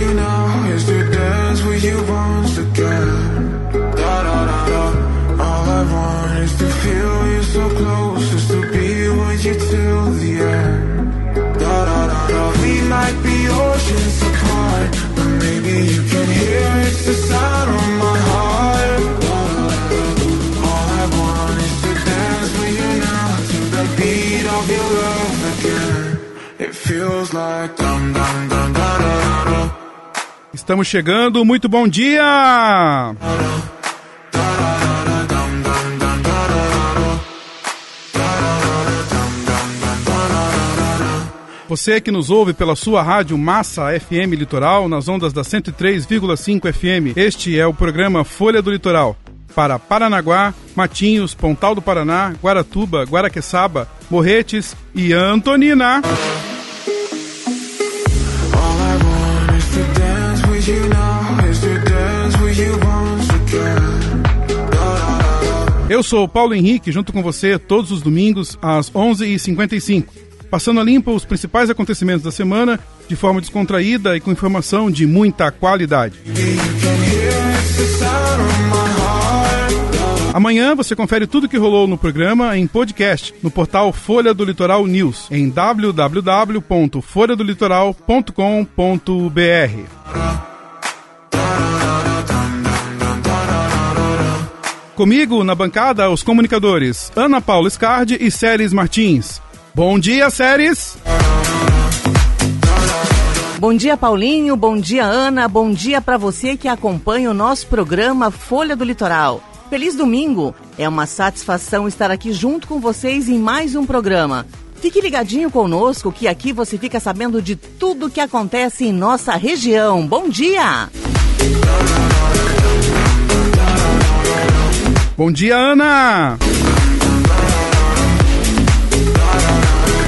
you now is to dance with you once again. Da da da da. All I want is to feel you so close, just to be with you till the end. Da da da da. We might be oceans apart, but maybe you can hear it's the sound of my heart. Da da da da. All I want is to dance with you now to the beat of your love again. It feels like Estamos chegando, muito bom dia! Você que nos ouve pela sua rádio Massa FM Litoral, nas ondas da 103,5 FM, este é o programa Folha do Litoral. Para Paranaguá, Matinhos, Pontal do Paraná, Guaratuba, Guaraqueçaba, Morretes e Antonina. Eu sou o Paulo Henrique, junto com você todos os domingos às 11h55, passando a limpo os principais acontecimentos da semana de forma descontraída e com informação de muita qualidade. Amanhã você confere tudo que rolou no programa em podcast no portal Folha do Litoral News em www.folhadolitoral.com.br. Comigo na bancada os comunicadores Ana Paula Scardi e Séries Martins. Bom dia, Séries! Bom dia, Paulinho. Bom dia, Ana. Bom dia para você que acompanha o nosso programa Folha do Litoral. Feliz domingo! É uma satisfação estar aqui junto com vocês em mais um programa. Fique ligadinho conosco que aqui você fica sabendo de tudo que acontece em nossa região. Bom dia! Bom dia, Ana!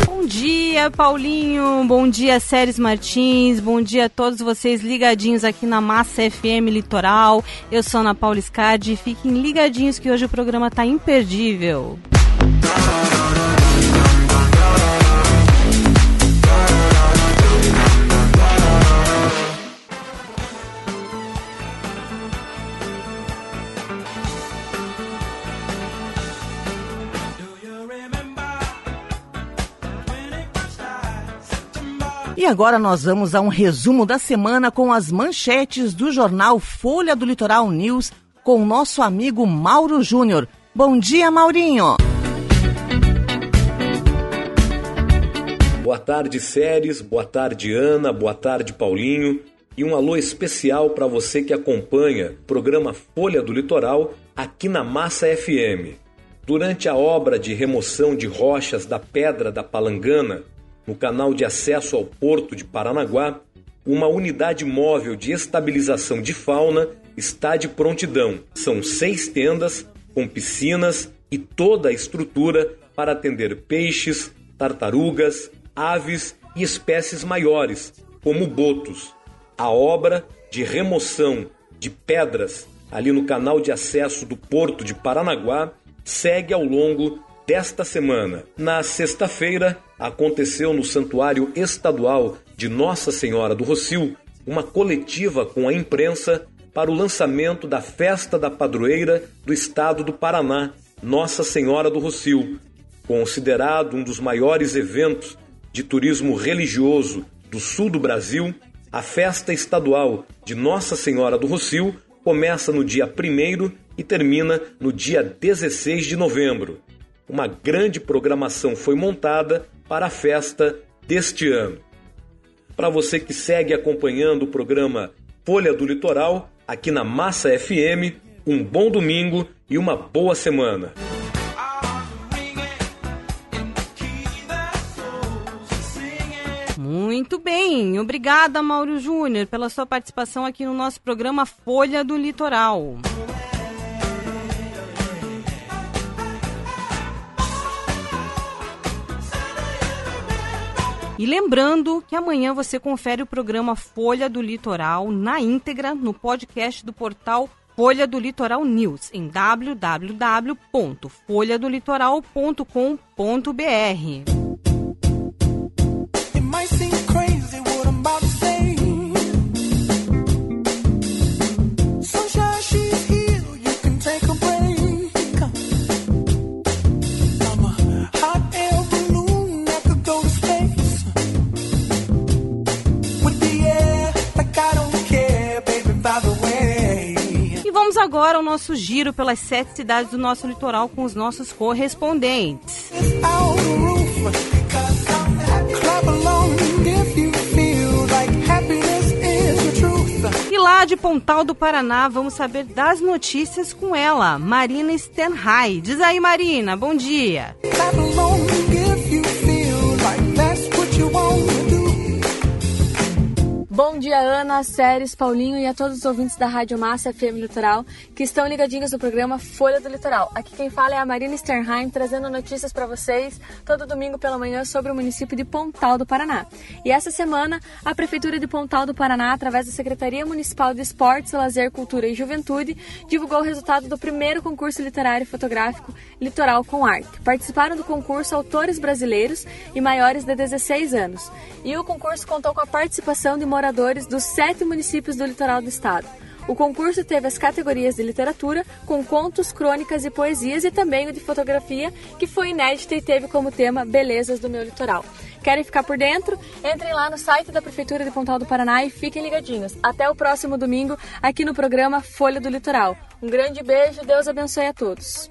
Bom dia, Paulinho. Bom dia, Séries Martins. Bom dia a todos vocês ligadinhos aqui na Massa FM Litoral. Eu sou Ana Paula Scardi. Fiquem ligadinhos que hoje o programa tá imperdível. E agora nós vamos a um resumo da semana com as manchetes do jornal Folha do Litoral News com o nosso amigo Mauro Júnior. Bom dia, Maurinho! Boa tarde, Séries. Boa tarde, Ana. Boa tarde, Paulinho. E um alô especial para você que acompanha o programa Folha do Litoral aqui na Massa FM. Durante a obra de remoção de rochas da Pedra da Palangana, no canal de acesso ao porto de Paranaguá, uma unidade móvel de estabilização de fauna está de prontidão. São seis tendas com piscinas e toda a estrutura para atender peixes, tartarugas, aves e espécies maiores, como botos. A obra de remoção de pedras ali no canal de acesso do porto de Paranaguá segue ao longo desta semana. Na sexta-feira, aconteceu no Santuário Estadual de Nossa Senhora do Rocio uma coletiva com a imprensa para o lançamento da Festa da Padroeira do Estado do Paraná, Nossa Senhora do Rocio, considerado um dos maiores eventos de turismo religioso do sul do Brasil. A festa estadual de Nossa Senhora do Rocio começa no dia 1 e termina no dia 16 de novembro uma grande programação foi montada para a festa deste ano. Para você que segue acompanhando o programa Folha do Litoral, aqui na Massa FM, um bom domingo e uma boa semana. Muito bem. Obrigada, Mauro Júnior, pela sua participação aqui no nosso programa Folha do Litoral. E lembrando que amanhã você confere o programa Folha do Litoral na íntegra no podcast do portal Folha do Litoral News em www.folhadolitoral.com.br. agora o nosso giro pelas sete cidades do nosso litoral com os nossos correspondentes. E lá de Pontal do Paraná, vamos saber das notícias com ela, Marina Stenhai. Diz aí, Marina, bom dia. Bom dia, Ana, Séries, Paulinho e a todos os ouvintes da Rádio Massa FM Litoral que estão ligadinhos no programa Folha do Litoral. Aqui quem fala é a Marina Sternheim, trazendo notícias para vocês todo domingo pela manhã sobre o município de Pontal do Paraná. E essa semana, a Prefeitura de Pontal do Paraná, através da Secretaria Municipal de Esportes, Lazer, Cultura e Juventude, divulgou o resultado do primeiro concurso literário e fotográfico Litoral com Arte. Participaram do concurso autores brasileiros e maiores de 16 anos. E o concurso contou com a participação de moradores moradores dos sete municípios do litoral do estado. O concurso teve as categorias de literatura, com contos, crônicas e poesias, e também o de fotografia, que foi inédita e teve como tema Belezas do Meu Litoral. Querem ficar por dentro? Entrem lá no site da Prefeitura de Pontal do Paraná e fiquem ligadinhos. Até o próximo domingo, aqui no programa Folha do Litoral. Um grande beijo, Deus abençoe a todos.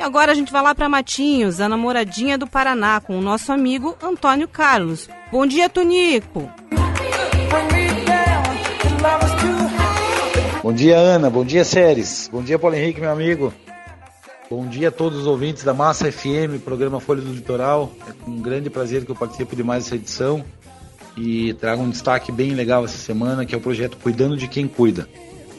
E agora a gente vai lá para Matinhos, a namoradinha do Paraná, com o nosso amigo Antônio Carlos. Bom dia, Tonico! Bom dia, Ana. Bom dia, Séries. Bom dia, Paulo Henrique, meu amigo. Bom dia a todos os ouvintes da Massa FM, programa Folha do Litoral. É com um grande prazer que eu participo de mais essa edição e trago um destaque bem legal essa semana, que é o projeto Cuidando de Quem Cuida.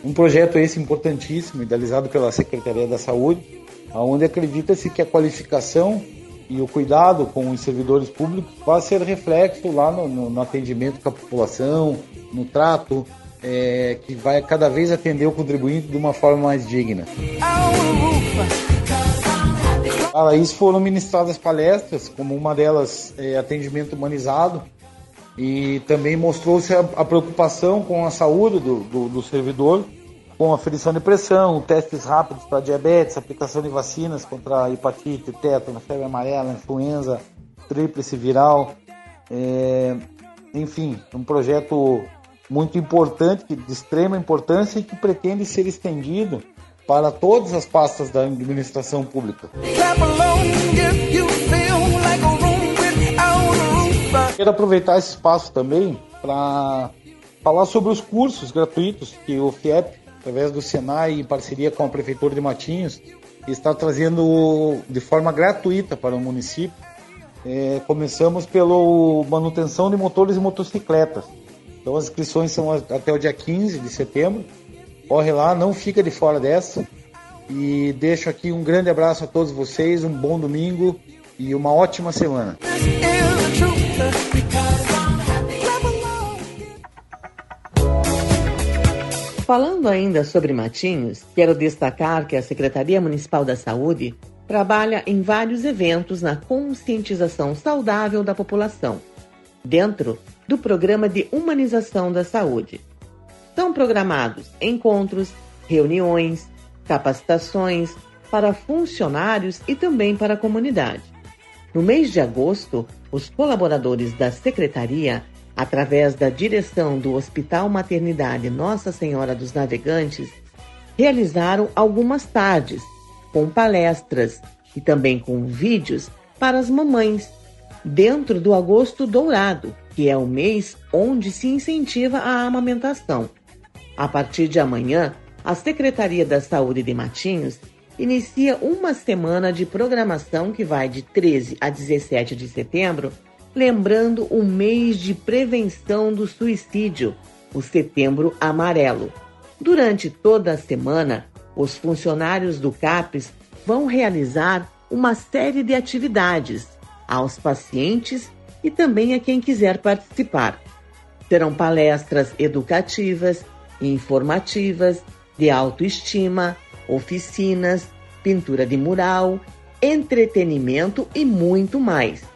Um projeto esse importantíssimo, idealizado pela Secretaria da Saúde, onde acredita-se que a qualificação e o cuidado com os servidores públicos vai ser reflexo lá no, no, no atendimento com a população, no trato, é, que vai cada vez atender o contribuinte de uma forma mais digna. Para isso foram ministradas palestras, como uma delas é atendimento humanizado, e também mostrou-se a, a, preocupação com a saúde do, do, do servidor com aferição de pressão, testes rápidos para diabetes, aplicação de vacinas contra hepatite, tétano, febre amarela, influenza, tríplice viral. É, enfim, um projeto muito importante, de extrema importância e que pretende ser estendido para todas as pastas da administração pública. Quero aproveitar esse espaço também para falar sobre os cursos gratuitos que o FIEP através do Senai, em parceria com a Prefeitura de Matinhos, está trazendo de forma gratuita para o município. É, começamos pela manutenção de motores e motocicletas. Então as inscrições são até o dia 15 de setembro. Corre lá, não fica de fora dessa. E deixo aqui um grande abraço a todos vocês, um bom domingo e uma ótima semana. Falando ainda sobre Matinhos, quero destacar que a Secretaria Municipal da Saúde trabalha em vários eventos na conscientização saudável da população, dentro do Programa de Humanização da Saúde. São programados encontros, reuniões, capacitações para funcionários e também para a comunidade. No mês de agosto, os colaboradores da Secretaria através da direção do Hospital Maternidade Nossa Senhora dos Navegantes, realizaram algumas tardes com palestras e também com vídeos para as mamães, dentro do Agosto Dourado, que é o mês onde se incentiva a amamentação. A partir de amanhã, a Secretaria da Saúde de Matinhos inicia uma semana de programação que vai de 13 a 17 de setembro lembrando o mês de prevenção do suicídio, o Setembro Amarelo. Durante toda a semana, os funcionários do CAPES vão realizar uma série de atividades aos pacientes e também a quem quiser participar. Serão palestras educativas, informativas, de autoestima, oficinas, pintura de mural, entretenimento e muito mais.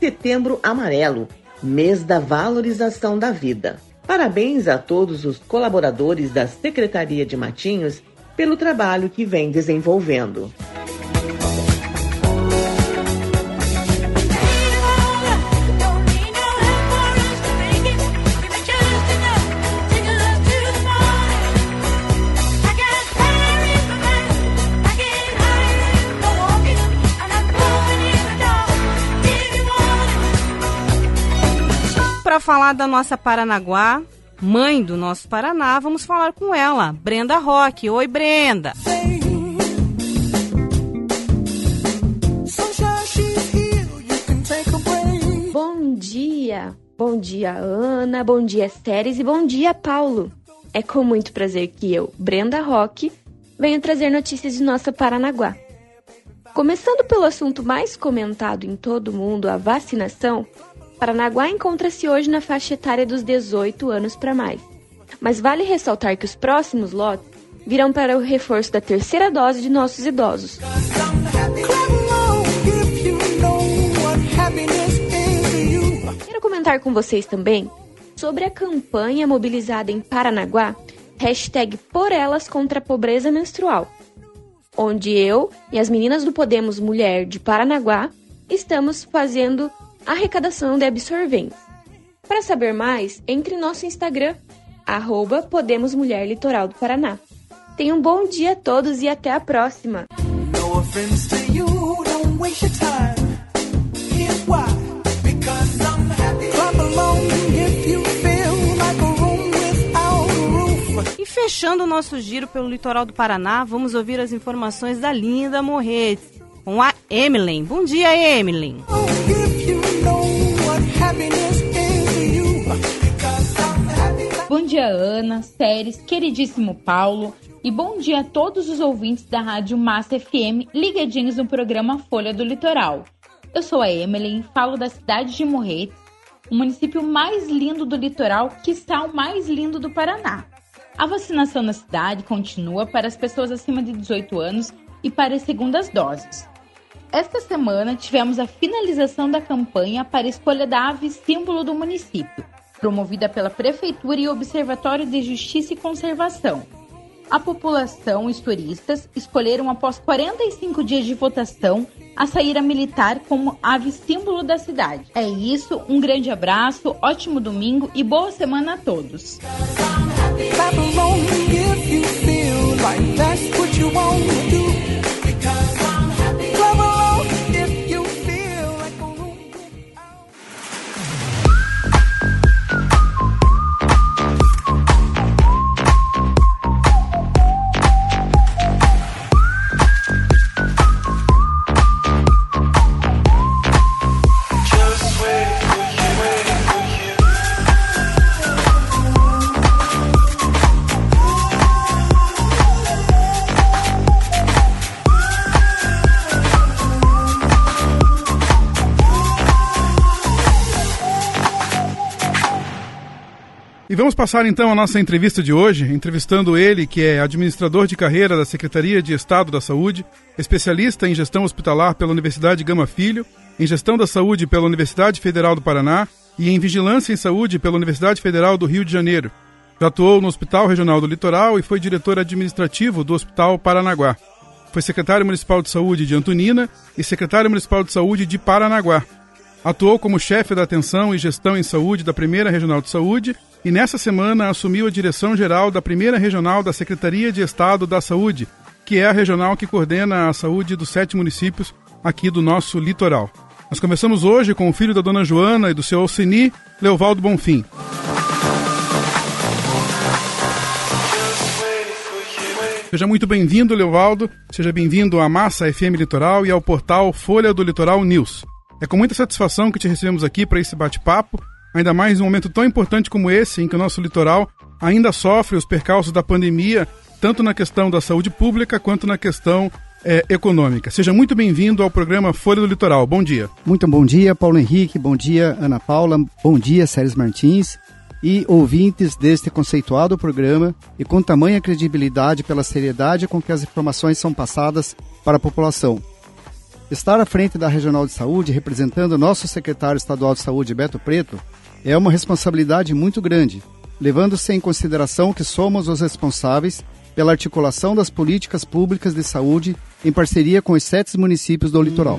Setembro Amarelo, mês da valorização da vida. Parabéns a todos os colaboradores da Secretaria de Matinhos pelo trabalho que vem desenvolvendo. Falar da nossa Paranaguá, mãe do nosso Paraná, vamos falar com ela, Brenda Roque. Oi, Brenda. Bom dia. Bom dia, Ana. Bom dia, Séries e bom dia, Paulo. É com muito prazer que eu, Brenda Roque, venho trazer notícias de nossa Paranaguá. Começando pelo assunto mais comentado em todo o mundo, a vacinação, Paranaguá encontra-se hoje na faixa etária dos 18 anos para mais. Mas vale ressaltar que os próximos lotes virão para o reforço da terceira dose de nossos idosos. Quero comentar com vocês também sobre a campanha mobilizada em Paranaguá, hashtag Por Elas contra a Pobreza Menstrual, onde eu e as meninas do Podemos Mulher de Paranaguá estamos fazendo arrecadação de absorventes. Para saber mais, entre em nosso Instagram, arroba Podemos Mulher Litoral do Paraná. Tenham um bom dia a todos e até a próxima! E fechando o nosso giro pelo litoral do Paraná, vamos ouvir as informações da linda Morrete com a Emily. Bom dia, Emily. Bom dia, Ana, Séries, queridíssimo Paulo. E bom dia a todos os ouvintes da Rádio Massa FM ligadinhos no programa Folha do Litoral. Eu sou a Emily, falo da cidade de Morretes, o município mais lindo do litoral, que está o mais lindo do Paraná. A vacinação na cidade continua para as pessoas acima de 18 anos e para as segundas doses. Esta semana tivemos a finalização da campanha para a escolha da ave símbolo do município, promovida pela Prefeitura e Observatório de Justiça e Conservação. A população e os turistas escolheram, após 45 dias de votação, a saíra militar como ave símbolo da cidade. É isso, um grande abraço, ótimo domingo e boa semana a todos. E vamos passar então a nossa entrevista de hoje, entrevistando ele, que é administrador de carreira da Secretaria de Estado da Saúde, especialista em gestão hospitalar pela Universidade Gama Filho, em gestão da saúde pela Universidade Federal do Paraná e em vigilância em saúde pela Universidade Federal do Rio de Janeiro. Já atuou no Hospital Regional do Litoral e foi diretor administrativo do Hospital Paranaguá. Foi secretário municipal de saúde de Antonina e secretário municipal de saúde de Paranaguá. Atuou como chefe da atenção e gestão em saúde da Primeira Regional de Saúde e nessa semana assumiu a direção geral da primeira regional da Secretaria de Estado da Saúde, que é a regional que coordena a saúde dos sete municípios aqui do nosso litoral. Nós começamos hoje com o filho da dona Joana e do seu Alcini, Leovaldo Bonfim. Seja muito bem-vindo, Leovaldo. Seja bem-vindo à Massa FM Litoral e ao portal Folha do Litoral News. É com muita satisfação que te recebemos aqui para esse bate-papo ainda mais num momento tão importante como esse, em que o nosso litoral ainda sofre os percalços da pandemia, tanto na questão da saúde pública quanto na questão é, econômica. Seja muito bem-vindo ao programa Folha do Litoral. Bom dia. Muito bom dia, Paulo Henrique. Bom dia, Ana Paula. Bom dia, Sérgio Martins. E ouvintes deste conceituado programa e com tamanha credibilidade pela seriedade com que as informações são passadas para a população. Estar à frente da Regional de Saúde, representando o nosso secretário estadual de saúde, Beto Preto, é uma responsabilidade muito grande, levando-se em consideração que somos os responsáveis pela articulação das políticas públicas de saúde em parceria com os sete municípios do litoral.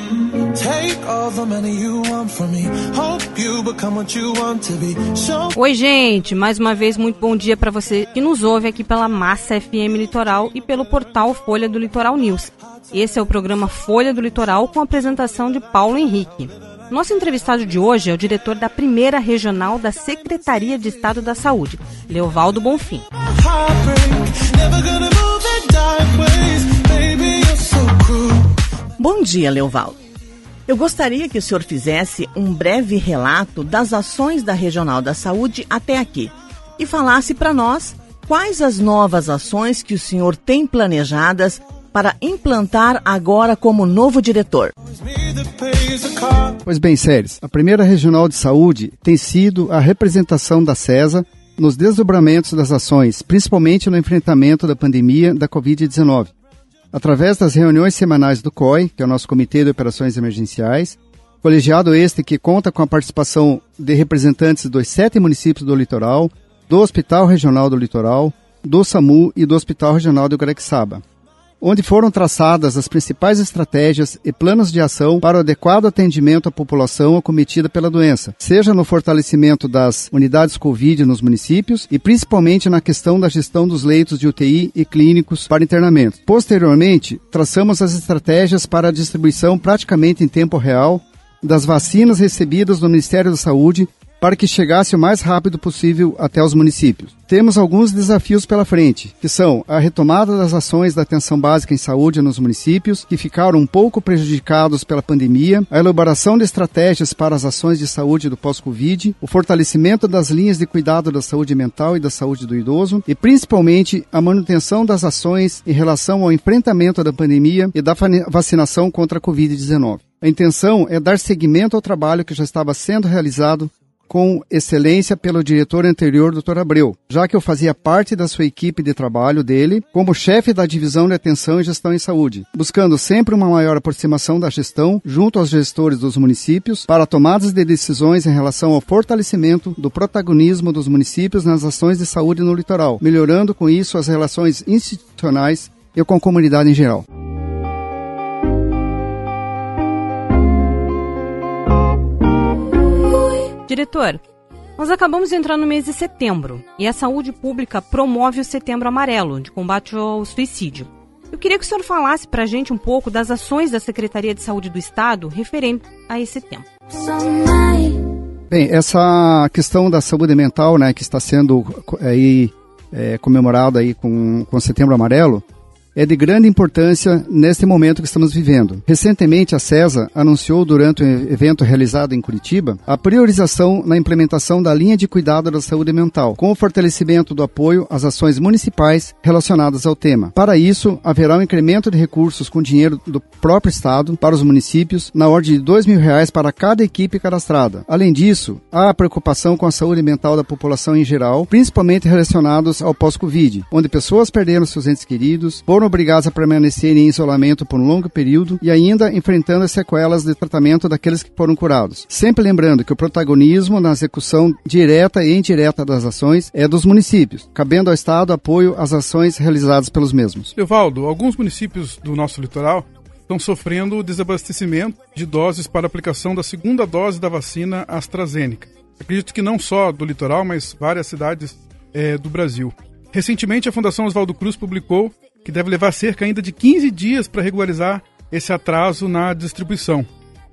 Take all the money you want from me. Hope you become what you want to be. Show Oi, gente, mais uma vez muito bom dia para você que nos ouve aqui pela Massa FM Litoral e pelo portal Folha do Litoral News. Esse é o programa Folha do Litoral com a apresentação de Paulo Henrique. Nosso entrevistado de hoje é o diretor da primeira regional da Secretaria de Estado da Saúde, Leovaldo Bonfim. heartbreak. Bom dia, Leovaldo. Eu gostaria que o senhor fizesse um breve relato das ações da Regional da Saúde até aqui e falasse para nós quais as novas ações que o senhor tem planejadas para implantar agora como novo diretor. Pois bem, Séries, a primeira regional de saúde tem sido a representação da CESA nos desdobramentos das ações, principalmente no enfrentamento da pandemia da Covid-19. Através das reuniões semanais do COI, que é o nosso Comitê de Operações Emergenciais, colegiado este que conta com a participação de representantes dos sete municípios do litoral, do Hospital Regional do Litoral, do SAMU e do Hospital Regional do Guaraqueçaba onde foram traçadas as principais estratégias e planos de ação para o adequado atendimento à população acometida pela doença, seja no fortalecimento das unidades Covid nos municípios e principalmente na questão da gestão dos leitos de UTI e clínicos para internamento. Posteriormente, traçamos as estratégias para a distribuição praticamente em tempo real das vacinas recebidas do Ministério da Saúde para que chegasse o mais rápido possível até os municípios. Temos alguns desafios pela frente, que são a retomada das ações da atenção básica em saúde nos municípios, que ficaram um pouco prejudicados pela pandemia, a elaboração de estratégias para as ações de saúde do pós-Covid, o fortalecimento das linhas de cuidado da saúde mental e da saúde do idoso e, principalmente, a manutenção das ações em relação ao enfrentamento da pandemia e da vacinação contra a Covid-19. A intenção é dar seguimento ao trabalho que já estava sendo realizado com excelência pelo diretor anterior, Dr. Abreu, já que eu fazia parte da sua equipe de trabalho dele como chefe da divisão de atenção e gestão em saúde, buscando sempre uma maior aproximação da gestão junto aos gestores dos municípios para tomadas de decisões em relação ao fortalecimento do protagonismo dos municípios nas ações de saúde no litoral, melhorando com isso as relações institucionais e com a comunidade em geral. Diretor, nós acabamos de entrar no mês de setembro e a saúde pública promove o Setembro Amarelo, de combate ao suicídio. Eu queria que o senhor falasse para a gente um pouco das ações da Secretaria de Saúde do Estado referente a esse tema. Bem, essa questão da saúde mental, né, que está sendo co- aí é, comemorada aí com, com Setembro Amarelo, é de grande importância neste momento que estamos vivendo. Recentemente, a CESA anunciou durante um evento realizado em Curitiba a priorização na implementação da linha de cuidado da saúde mental, com o fortalecimento do apoio às ações municipais relacionadas ao tema. Para isso, haverá um incremento de recursos com dinheiro do próprio Estado para os municípios, na ordem de 2 mil reais para cada equipe cadastrada. Além disso, há a preocupação com a saúde mental da população em geral, principalmente relacionados ao pós-Covid, onde pessoas perderam seus entes queridos, foram obrigadas a permanecer em isolamento por um longo período e ainda enfrentando as sequelas de tratamento daqueles que foram curados. Sempre lembrando que o protagonismo na execução direta e indireta das ações é dos municípios, cabendo ao Estado apoio às ações realizadas pelos mesmos. Leovaldo, alguns municípios do nosso litoral estão sofrendo desabastecimento de doses para aplicação da segunda dose da vacina AstraZeneca. Acredito que não só do litoral, mas várias cidades eh, do Brasil. Recentemente, a Fundação Oswaldo Cruz publicou que deve levar cerca ainda de 15 dias para regularizar esse atraso na distribuição.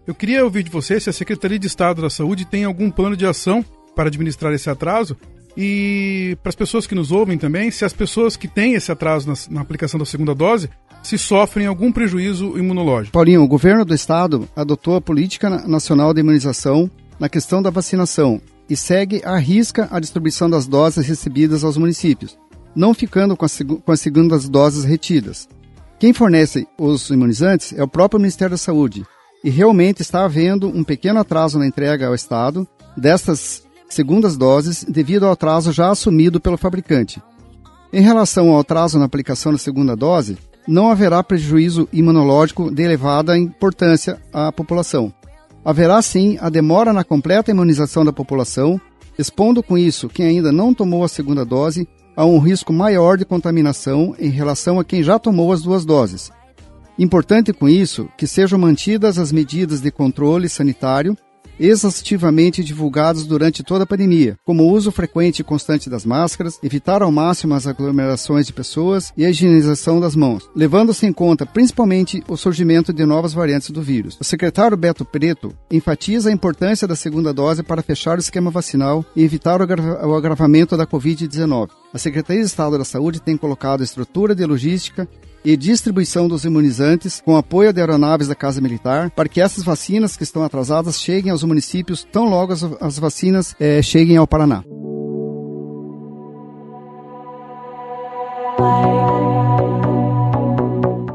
Eu queria ouvir de você se a Secretaria de Estado da Saúde tem algum plano de ação para administrar esse atraso e para as pessoas que nos ouvem também, se as pessoas que têm esse atraso na, na aplicação da segunda dose se sofrem algum prejuízo imunológico. Paulinho, o governo do estado adotou a Política Na- Nacional de Imunização na questão da vacinação e segue à risca a distribuição das doses recebidas aos municípios, não ficando com, as com as segundas doses retidas. Quem fornece os imunizantes é o próprio Ministério da Saúde e realmente está havendo um pequeno atraso na entrega ao Estado destas segundas doses devido ao atraso já assumido pelo fabricante. Em relação ao atraso na aplicação da segunda dose, não haverá prejuízo imunológico de elevada importância à população. Haverá sim a demora na completa imunização da população, expondo com isso quem ainda não tomou a segunda dose a um risco maior de contaminação em relação a quem já tomou as duas doses. Importante com isso que sejam mantidas as medidas de controle sanitário exaustivamente divulgados durante toda a pandemia, como o uso frequente e constante das máscaras, evitar ao máximo as aglomerações de pessoas e a higienização das mãos, levando-se em conta principalmente o surgimento de novas variantes do vírus. O secretário Beto Preto enfatiza a importância da segunda dose para fechar o esquema vacinal e evitar o, agra o agravamento da Covid-19. A Secretaria de Estado da Saúde tem colocado estrutura de logística e distribuição dos imunizantes com apoio de aeronaves da Casa Militar para que essas vacinas que estão atrasadas cheguem aos municípios tão logo as, as vacinas eh, cheguem ao Paraná.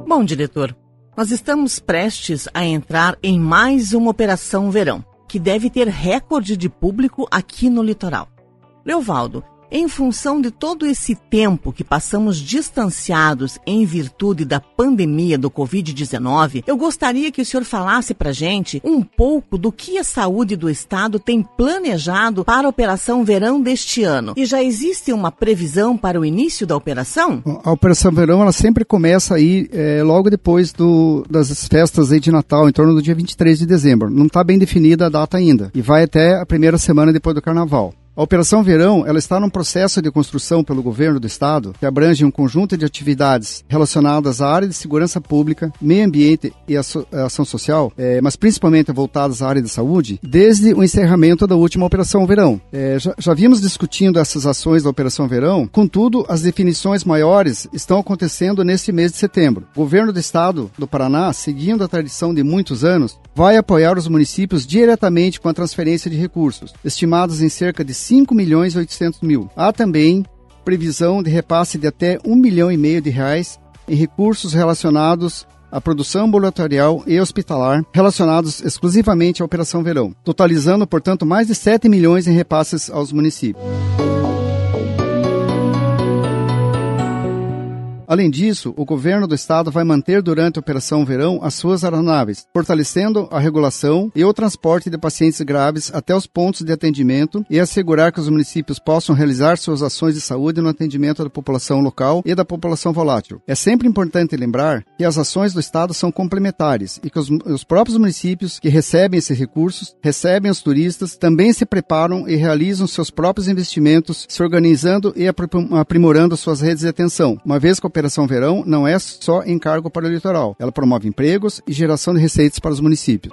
Bom, diretor, nós estamos prestes a entrar em mais uma Operação Verão, que deve ter recorde de público aqui no litoral. Leovaldo, em função de todo esse tempo que passamos distanciados em virtude da pandemia do Covid-19, eu gostaria que o senhor falasse para gente um pouco do que a saúde do Estado tem planejado para a Operação Verão deste ano. E já existe uma previsão para o início da operação? A Operação Verão ela sempre começa aí é, logo depois do, das festas de Natal, em torno do dia 23 de dezembro. Não está bem definida a data ainda. E vai até a primeira semana depois do Carnaval. A Operação Verão ela está num processo de construção pelo governo do estado que abrange um conjunto de atividades relacionadas à área de segurança pública, meio ambiente e ação social, é, mas principalmente voltadas à área de saúde, desde o encerramento da última Operação Verão. É, já, já vimos discutindo essas ações da Operação Verão, contudo, as definições maiores estão acontecendo neste mês de setembro. O governo do estado do Paraná, seguindo a tradição de muitos anos, vai apoiar os municípios diretamente com a transferência de recursos, estimados em cerca de 5 milhões e 800 mil. Há também previsão de repasse de até 1 milhão e meio de reais em recursos relacionados à produção ambulatorial e hospitalar, relacionados exclusivamente à Operação Verão, totalizando, portanto, mais de 7 milhões em repasses aos municípios. Além disso, o governo do estado vai manter durante a Operação Verão as suas aeronaves, fortalecendo a regulação e o transporte de pacientes graves até os pontos de atendimento e assegurar que os municípios possam realizar suas ações de saúde no atendimento da população local e da população volátil. É sempre importante lembrar que as ações do estado são complementares e que os, os próprios municípios que recebem esses recursos, recebem os turistas, também se preparam e realizam seus próprios investimentos, se organizando e aprimorando suas redes de atenção, uma vez que Operação Verão não é só encargo para o litoral. Ela promove empregos e geração de receitas para os municípios.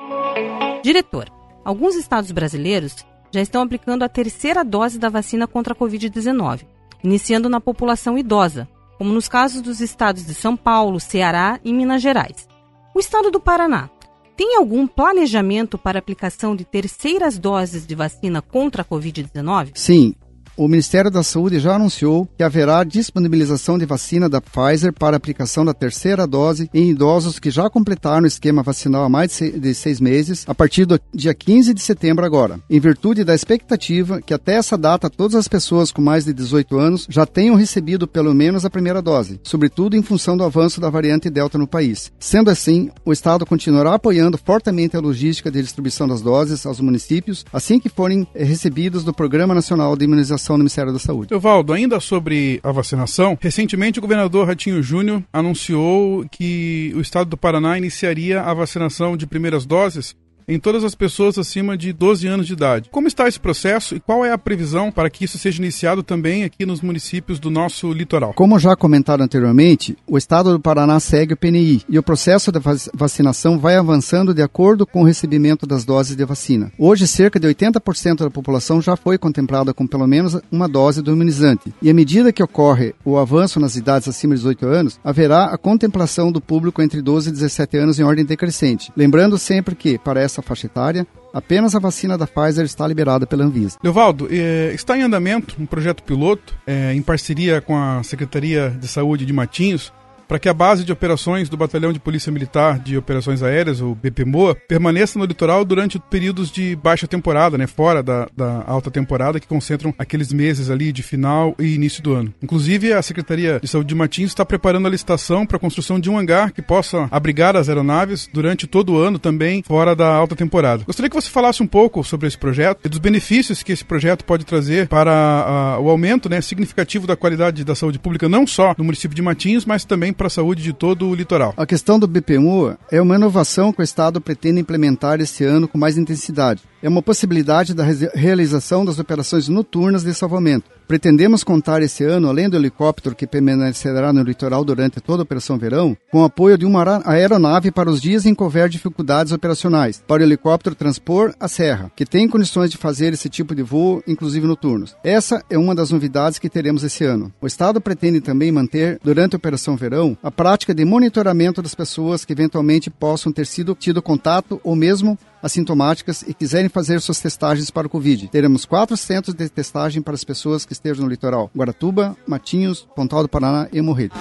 Diretor, alguns estados brasileiros já estão aplicando a terceira dose da vacina contra a Covid-19, iniciando na população idosa, como nos casos dos estados de São Paulo, Ceará e Minas Gerais. O estado do Paraná tem algum planejamento para aplicação de terceiras doses de vacina contra a Covid-19? Sim, o Ministério da Saúde já anunciou que haverá disponibilização de vacina da Pfizer para aplicação da terceira dose em idosos que já completaram o esquema vacinal há mais de seis meses, a partir do dia 15 de setembro agora, em virtude da expectativa que até essa data todas as pessoas com mais de 18 anos já tenham recebido pelo menos a primeira dose, sobretudo em função do avanço da variante Delta no país. Sendo assim, o Estado continuará apoiando fortemente a logística de distribuição das doses aos municípios assim que forem recebidos do Programa Nacional de Imunização vacinação do Ministério da Saúde. Evaldo, ainda sobre a vacinação, recentemente o governador Ratinho Júnior anunciou que o estado do Paraná iniciaria a vacinação de primeiras doses em todas as pessoas acima de 12 anos de idade. Como está esse processo e qual é a previsão para que isso seja iniciado também aqui nos municípios do nosso litoral? Como já comentado anteriormente, o estado do Paraná segue o PNI e o processo de vacinação vai avançando de acordo com o recebimento das doses de vacina. Hoje, cerca de 80% da população já foi contemplada com pelo menos uma dose do imunizante. E à medida que ocorre o avanço nas idades acima de 18 anos, haverá a contemplação do público entre 12 e 17 anos em ordem decrescente. Lembrando sempre que, para essa faixa etária, apenas a vacina da Pfizer está liberada pela Anvisa. Leovaldo, eh, está em andamento um projeto piloto, eh, em parceria com a Secretaria de Saúde de Matinhos, para que a base de operações do Batalhão de Polícia Militar de Operações Aéreas, o BPMOA, permaneça no litoral durante períodos de baixa temporada, né, fora da, da alta temporada, que concentram aqueles meses ali de final e início do ano. Inclusive, a Secretaria de Saúde de Matins está preparando a licitação para a construção de um hangar que possa abrigar as aeronaves durante todo o ano também fora da alta temporada. Gostaria que você falasse um pouco sobre esse projeto e dos benefícios que esse projeto pode trazer para uh, o aumento né, significativo da qualidade da saúde pública, não só no município de Matins, mas também para a saúde de todo o litoral. A questão do BPMU é uma inovação que o Estado pretende implementar este ano com mais intensidade é uma possibilidade da realização das operações noturnas de salvamento. Pretendemos contar esse ano, além do helicóptero que permanecerá no litoral durante toda a Operação Verão, com o apoio de uma aeronave para os dias em que houver dificuldades operacionais, para o helicóptero transpor a serra, que tem condições de fazer esse tipo de voo, inclusive noturnos. Essa é uma das novidades que teremos esse ano. O Estado pretende também manter, durante a Operação Verão, a prática de monitoramento das pessoas que eventualmente possam ter sido tido contato ou mesmo assintomáticas e quiserem fazer suas testagens para o Covid. Teremos quatro centros de testagem para as pessoas que estejam no litoral: Guaratuba, Matinhos, Pontal do Paraná e Morredo.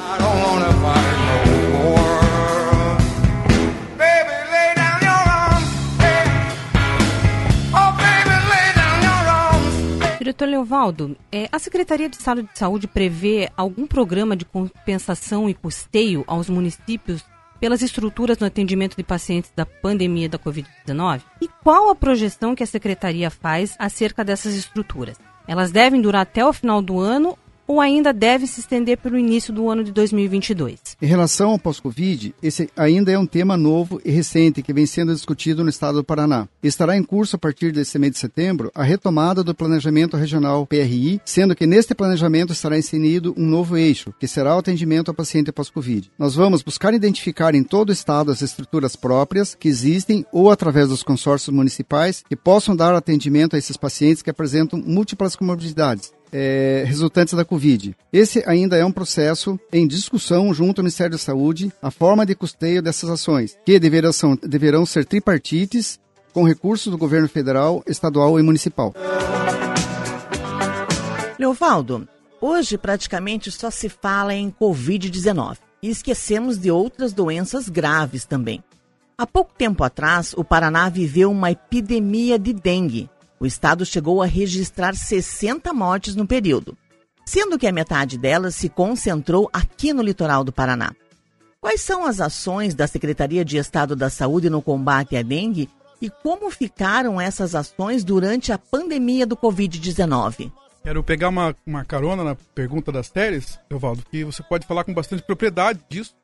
Diretor Leovaldo, é, a Secretaria de Estado de Saúde prevê algum programa de compensação e custeio aos municípios pelas estruturas no atendimento de pacientes da pandemia da Covid-19? E qual a projeção que a Secretaria faz acerca dessas estruturas? Elas devem durar até o final do ano ou ainda deve se estender pelo início do ano de 2022? Em relação ao pós-Covid, esse ainda é um tema novo e recente que vem sendo discutido no estado do Paraná. Estará em curso a partir desse mês de setembro a retomada do planejamento regional PRI, sendo que neste planejamento estará inserido um novo eixo, que será o atendimento ao paciente pós-Covid. Nós vamos buscar identificar em todo o estado as estruturas próprias que existem ou através dos consórcios municipais que possam dar atendimento a esses pacientes que apresentam múltiplas comorbidades é, resultantes da Covid. Esse ainda é um processo em discussão junto ao Ministério da Saúde, a forma de custeio dessas ações, que deverão, são, deverão ser tripartites, com recursos do governo federal, estadual e municipal. Leovaldo, hoje praticamente só se fala em Covid-19 e esquecemos de outras doenças graves também. Há pouco tempo atrás, o Paraná viveu uma epidemia de dengue, o estado chegou a registrar 60 mortes no período, sendo que a metade delas se concentrou aqui no litoral do Paraná. Quais são as ações da Secretaria de Estado da Saúde no combate à dengue e como ficaram essas ações durante a pandemia do Covid-19? Quero pegar uma, uma carona na pergunta das Teres, Evaldo, que você pode falar com bastante propriedade disso,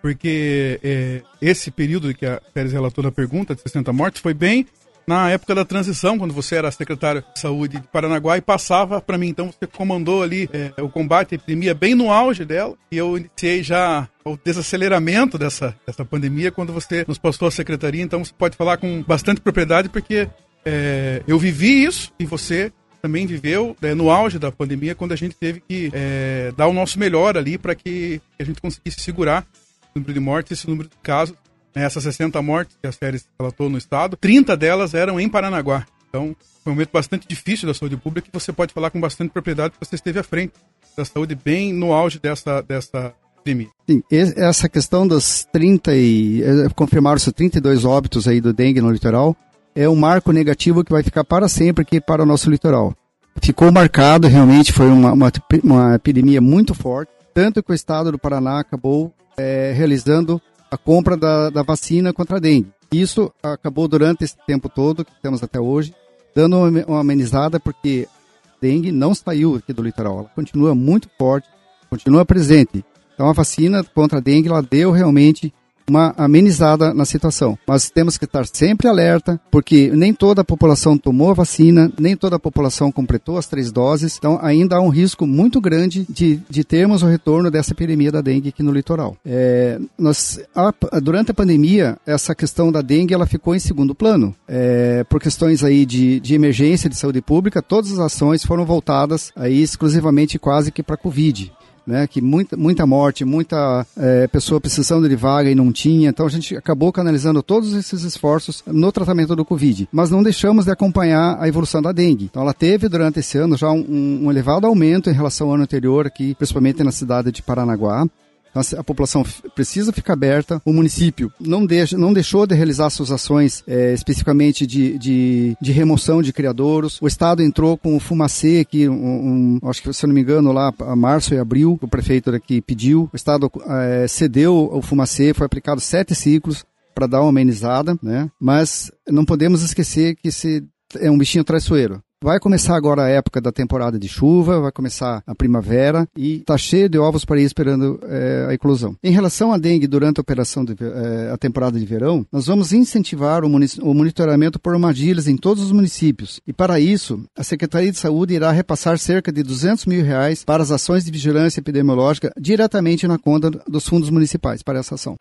porque é, esse período que a Teres relatou na pergunta, de 60 mortes, foi bem na época da transição, quando você era secretário de saúde de Paranaguá e passava para mim. Então você comandou ali é, o combate à epidemia bem no auge dela. E eu iniciei já o desaceleramento dessa, dessa pandemia quando você nos passou a secretaria. Então você pode falar com bastante propriedade, porque é, eu vivi isso e você também viveu é, no auge da pandemia, quando a gente teve que é, dar o nosso melhor ali para que a gente conseguisse segurar o número de mortes, esse número de casos essas 60 mortes que as férias relatou no estado, 30 delas eram em Paranaguá. Então, foi um momento bastante difícil da saúde pública que você pode falar com bastante propriedade que você esteve à frente da saúde bem no auge dessa, dessa epidemia. Sim, essa questão dos 30 e... Eh, confirmaram-se 32 óbitos aí do dengue no litoral, é um marco negativo que vai ficar para sempre aqui para o nosso litoral. Ficou marcado, realmente foi uma, uma, uma epidemia muito forte, tanto que o estado do Paraná acabou é, realizando a compra da, da vacina contra a dengue. Isso acabou durante esse tempo todo que temos até hoje, dando uma amenizada porque a dengue não saiu aqui do litoral, ela continua muito forte, continua presente. Então a vacina contra a dengue ela deu realmente uma amenizada na situação. Mas temos que estar sempre alerta, porque nem toda a população tomou a vacina, nem toda a população completou as três doses, então ainda há um risco muito grande de, de termos o retorno dessa epidemia da dengue aqui no litoral. É, nós, a, durante a pandemia, essa questão da dengue ela ficou em segundo plano. É, por questões aí de, de emergência de saúde pública, todas as ações foram voltadas aí exclusivamente quase que para a Covid né, que muita, muita morte, muita é, pessoa precisando de vaga e não tinha. Então a gente acabou canalizando todos esses esforços no tratamento do Covid. Mas não deixamos de acompanhar a evolução da dengue. Então ela teve durante esse ano já um, um elevado aumento em relação ao ano anterior aqui, principalmente na cidade de Paranaguá. Então, a população precisa ficar aberta. O município não, deixa, não deixou de realizar suas ações é, especificamente de, de, de, remoção de criadouros. O Estado entrou com o Fumacê aqui, um, um, acho que se eu não me engano, lá a março e abril, o prefeito daqui pediu. O Estado é, cedeu o Fumacê, foi aplicado sete ciclos para dar uma amenizada, né? Mas não podemos esquecer que esse é um bichinho traiçoeiro. Vai começar agora a época da temporada de chuva, vai começar a primavera e está cheio de ovos para ir esperando é, a eclosão. Em relação à dengue durante a operação de, é, a temporada de verão, nós vamos incentivar o, o monitoramento por armadilhas em todos os municípios. E para isso, a Secretaria de Saúde irá repassar cerca de 200 mil reais para as ações de vigilância epidemiológica diretamente na conta dos fundos municipais para essa ação.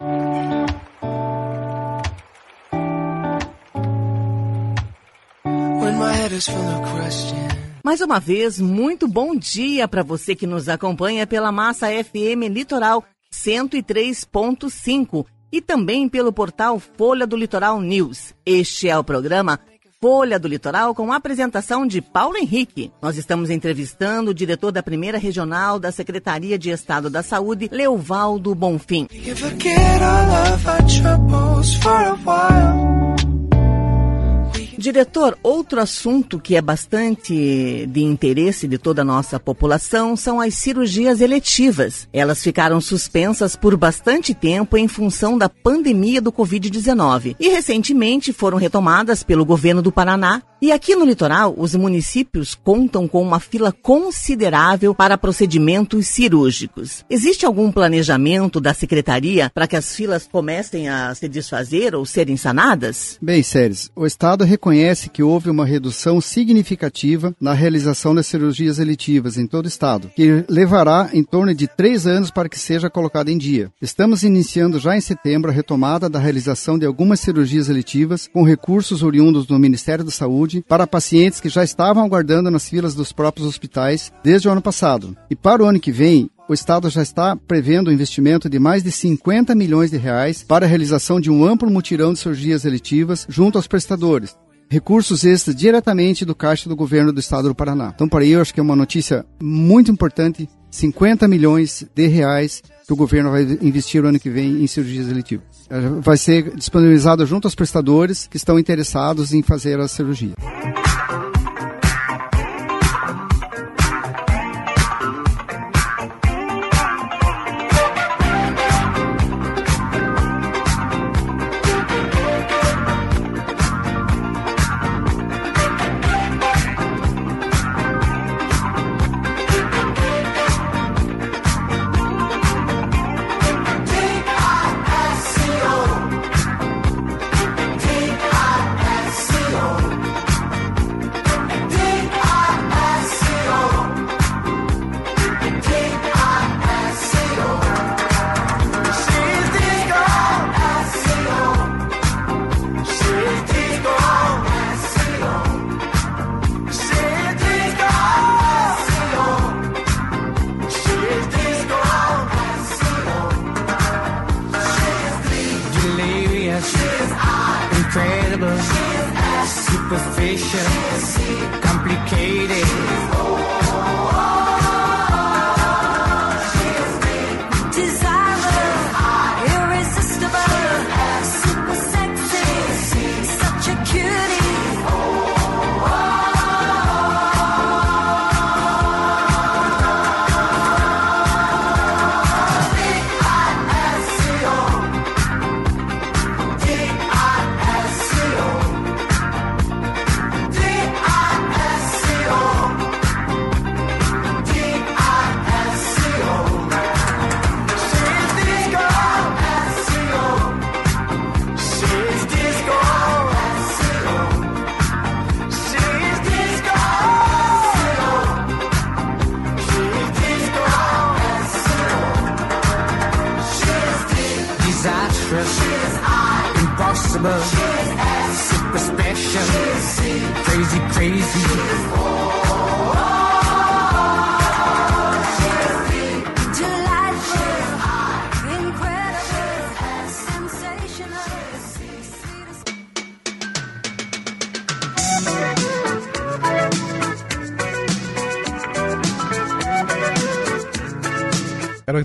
Mais uma vez, muito bom dia para você que nos acompanha pela Massa FM Litoral 103.5 e também pelo portal Folha do Litoral News. Este é o programa Folha do Litoral com a apresentação de Paulo Henrique. Nós estamos entrevistando o diretor da primeira regional da Secretaria de Estado da Saúde, Leovaldo Bonfim. Diretor, outro assunto que é bastante de interesse de toda a nossa população são as cirurgias eletivas. Elas ficaram suspensas por bastante tempo em função da pandemia do Covid-19 e recentemente foram retomadas pelo governo do Paraná. E aqui no litoral, os municípios contam com uma fila considerável para procedimentos cirúrgicos. Existe algum planejamento da secretaria para que as filas comecem a se desfazer ou serem sanadas? Bem, Séries, o Estado reconhece que houve uma redução significativa na realização das cirurgias eletivas em todo o estado, que levará em torno de três anos para que seja colocada em dia. Estamos iniciando já em setembro a retomada da realização de algumas cirurgias eletivas com recursos oriundos do Ministério da Saúde para pacientes que já estavam aguardando nas filas dos próprios hospitais desde o ano passado. E para o ano que vem, o Estado já está prevendo um investimento de mais de 50 milhões de reais para a realização de um amplo mutirão de cirurgias eletivas junto aos prestadores, recursos extras diretamente do caixa do governo do estado do Paraná. Então, para aí, eu acho que é uma notícia muito importante: 50 milhões de reais que o governo vai investir no ano que vem em cirurgias eletivas. Vai ser disponibilizado junto aos prestadores que estão interessados em fazer a cirurgia.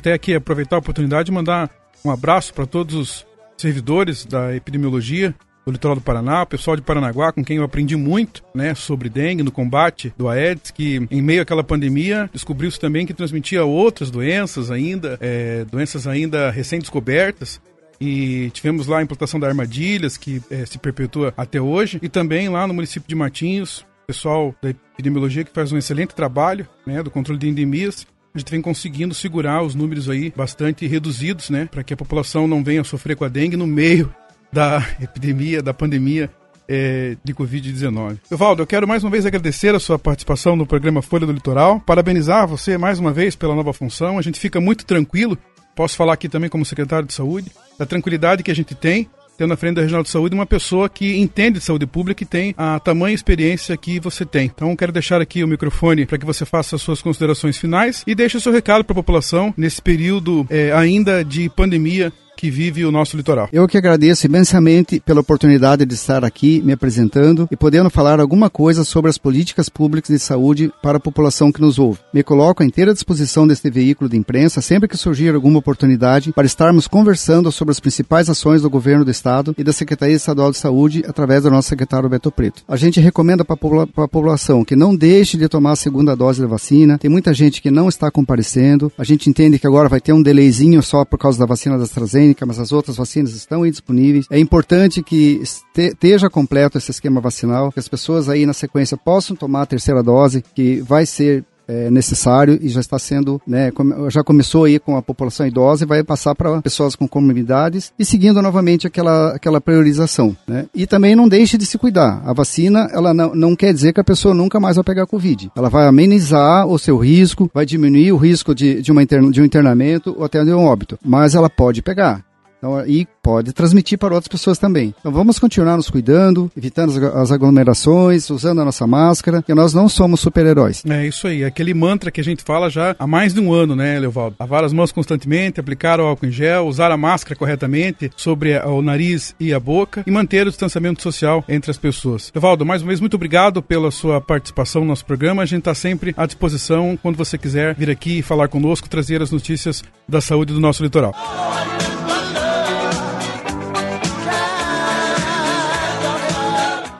Até aqui aproveitar a oportunidade e mandar um abraço para todos os servidores da epidemiologia do litoral do Paraná, o pessoal de Paranaguá, com quem eu aprendi muito, né, sobre dengue no combate do Aedes, que em meio àquela pandemia descobriu-se também que transmitia outras doenças ainda, é, doenças ainda recém-descobertas. E tivemos lá a implantação da armadilhas, que é, se perpetua até hoje, e também lá no município de Matinhos, pessoal da epidemiologia que faz um excelente trabalho, né, do controle de endemias. A gente vem conseguindo segurar os números aí bastante reduzidos, né, para que a população não venha sofrer com a dengue no meio da epidemia, da pandemia é, de Covid-19. Evaldo, eu quero mais uma vez agradecer a sua participação no programa Folha do Litoral, parabenizar você mais uma vez pela nova função. A gente fica muito tranquilo, posso falar aqui também como secretário de saúde, da tranquilidade que a gente tem tendo na frente da Regional de Saúde uma pessoa que entende de saúde pública e tem a tamanha experiência que você tem. Então, quero deixar aqui o microfone para que você faça as suas considerações finais e deixe o seu recado para a população nesse período é, ainda de pandemia que vive o nosso litoral. Eu que agradeço imensamente pela oportunidade de estar aqui me apresentando e podendo falar alguma coisa sobre as políticas públicas de saúde para a população que nos ouve. Me coloco à inteira disposição deste veículo de imprensa sempre que surgir alguma oportunidade para estarmos conversando sobre as principais ações do governo do estado e da Secretaria Estadual de Saúde através do nosso secretário Beto Preto. A gente recomenda para a população que não deixe de tomar a segunda dose da vacina. Tem muita gente que não está comparecendo. A gente entende que agora vai ter um delayzinho só por causa da vacina da AstraZeneca AstraZeneca, mas as outras vacinas estão disponíveis. É importante que esteja completo esse esquema vacinal, que as pessoas aí na sequência possam tomar a terceira dose, que vai ser é, necessário e já está sendo, né, já começou aí com a população idosa e vai passar para pessoas com comorbidades e seguindo novamente aquela, aquela priorização, né? E também não deixe de se cuidar. A vacina, ela não, não quer dizer que a pessoa nunca mais vai pegar Covid. Ela vai amenizar o seu risco, vai diminuir o risco de, de, uma interna, de um internamento ou até de um óbito, mas ela pode pegar. Então, e pode transmitir para outras pessoas também. Então vamos continuar nos cuidando, evitando as aglomerações, usando a nossa máscara, que nós não somos super-heróis. É isso aí, aquele mantra que a gente fala já há mais de um ano, né, Leovaldo? Lavar as mãos constantemente, aplicar o álcool em gel, usar a máscara corretamente sobre o nariz e a boca e manter o distanciamento social entre as pessoas. Leovaldo, mais uma vez, muito obrigado pela sua participação no nosso programa. A gente está sempre à disposição quando você quiser vir aqui e falar conosco, trazer as notícias da saúde do nosso litoral.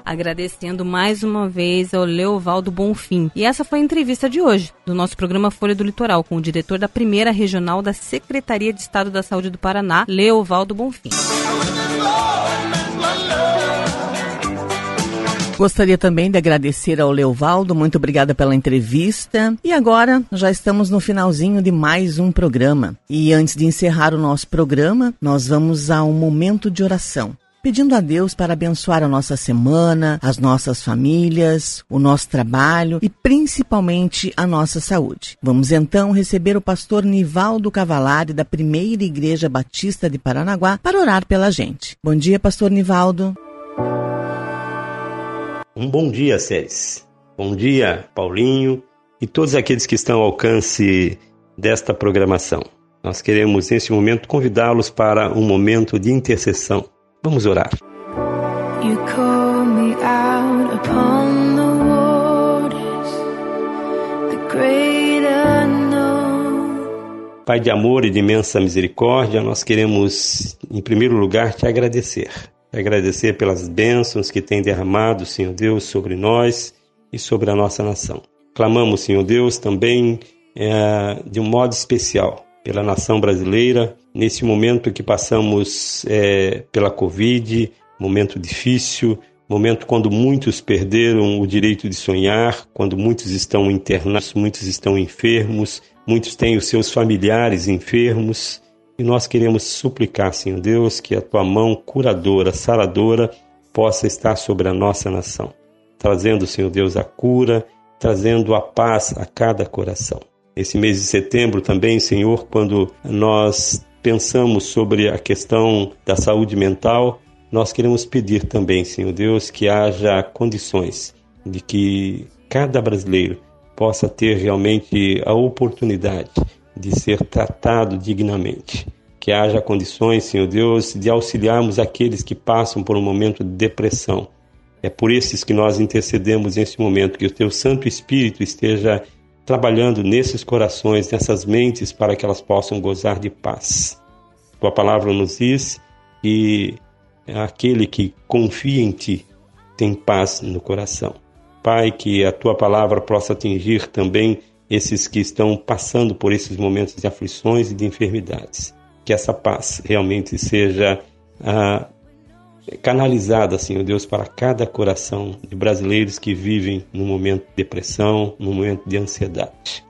Agradecendo mais uma vez ao Leovaldo Bonfim. E essa foi a entrevista de hoje, do nosso programa Folha do Litoral, com o diretor da primeira regional da Secretaria de Estado da Saúde do Paraná, Leovaldo Bonfim. Gostaria também de agradecer ao Leovaldo, muito obrigada pela entrevista. E agora já estamos no finalzinho de mais um programa. E antes de encerrar o nosso programa, nós vamos a um momento de oração pedindo a Deus para abençoar a nossa semana, as nossas famílias, o nosso trabalho e principalmente a nossa saúde. Vamos então receber o pastor Nivaldo Cavalari da Primeira Igreja Batista de Paranaguá para orar pela gente. Bom dia, pastor Nivaldo. Um bom dia, Séries. Bom dia, Paulinho e todos aqueles que estão ao alcance desta programação. Nós queremos, neste momento, convidá-los para um momento de intercessão Vamos orar. Pai de amor e de imensa misericórdia, nós queremos, em primeiro lugar, te agradecer. Te agradecer pelas bênçãos que tem derramado, Senhor Deus, sobre nós e sobre a nossa nação. Clamamos, Senhor Deus, também é, de um modo especial pela nação brasileira, nesse momento que passamos é, pela Covid, momento difícil, momento quando muitos perderam o direito de sonhar, quando muitos estão internados, muitos estão enfermos, muitos têm os seus familiares enfermos. E nós queremos suplicar, Senhor Deus, que a tua mão curadora, saradora, possa estar sobre a nossa nação, trazendo, Senhor Deus, a cura, trazendo a paz a cada coração. Esse mês de setembro também, Senhor, quando nós pensamos sobre a questão da saúde mental, nós queremos pedir também, Senhor Deus, que haja condições de que cada brasileiro possa ter realmente a oportunidade de ser tratado dignamente. Que haja condições, Senhor Deus, de auxiliarmos aqueles que passam por um momento de depressão. É por esses que nós intercedemos nesse momento, que o Teu Santo Espírito esteja trabalhando nesses corações, nessas mentes, para que elas possam gozar de paz. Tua palavra nos diz que aquele que confia em ti tem paz no coração. Pai, que a tua palavra possa atingir também esses que estão passando por esses momentos de aflições e de enfermidades. Que essa paz realmente seja canalizada, Senhor Deus, para cada coração de brasileiros que vivem num momento de depressão, num momento de ansiedade.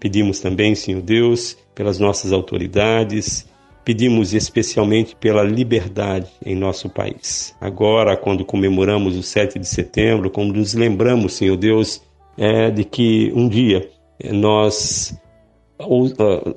Pedimos também, Senhor Deus, pelas nossas autoridades, pedimos especialmente pela liberdade em nosso país. Agora, quando comemoramos o 7 de setembro, quando nos lembramos, Senhor Deus, é, de que um dia nós ah,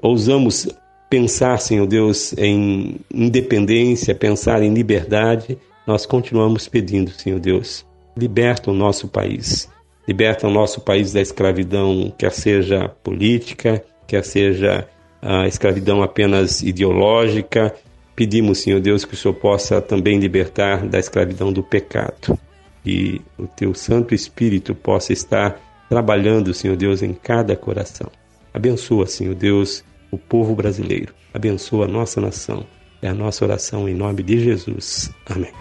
ousamos pensar, Senhor Deus, em independência, pensar em liberdade, nós continuamos pedindo, Senhor Deus, liberta o nosso país. Liberta o nosso país da escravidão, quer seja política, quer seja a escravidão apenas ideológica. Pedimos, Senhor Deus, que o Senhor possa também libertar da escravidão do pecado. E o teu Santo Espírito possa estar trabalhando, Senhor Deus, em cada coração. Abençoa, Senhor Deus, o povo brasileiro. Abençoa a nossa nação. É a nossa oração em nome de Jesus. Amém.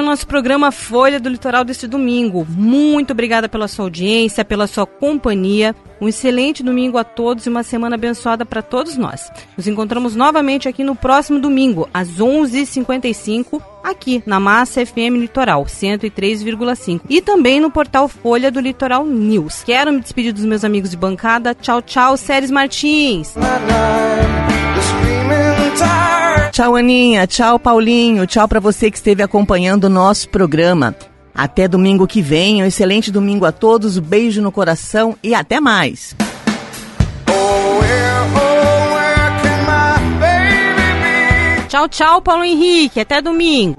O nosso programa Folha do Litoral deste domingo. Muito obrigada pela sua audiência, pela sua companhia. Um excelente domingo a todos e uma semana abençoada para todos nós. Nos encontramos novamente aqui no próximo domingo, às 11h55, aqui na Massa FM Litoral 103,5 e também no portal Folha do Litoral News. Quero me despedir dos meus amigos de bancada. Tchau, tchau, Séries Martins. Tchau, Aninha. Tchau, Paulinho. Tchau para você que esteve acompanhando o nosso programa. Até domingo que vem. Um excelente domingo a todos. Um beijo no coração e até mais. Tchau, tchau, Paulo Henrique. Até domingo.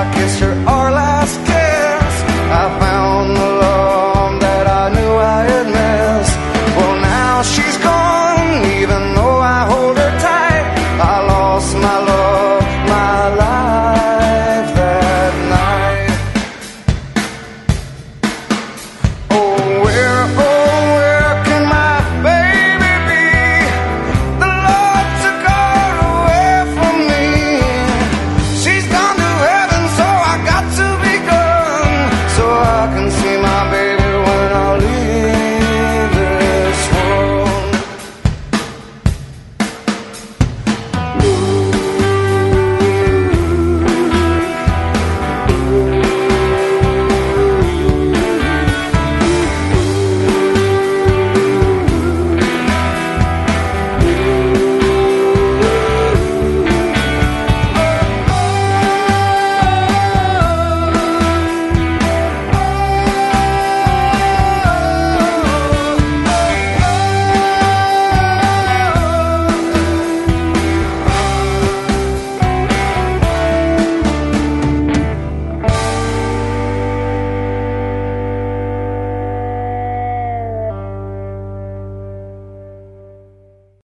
darkest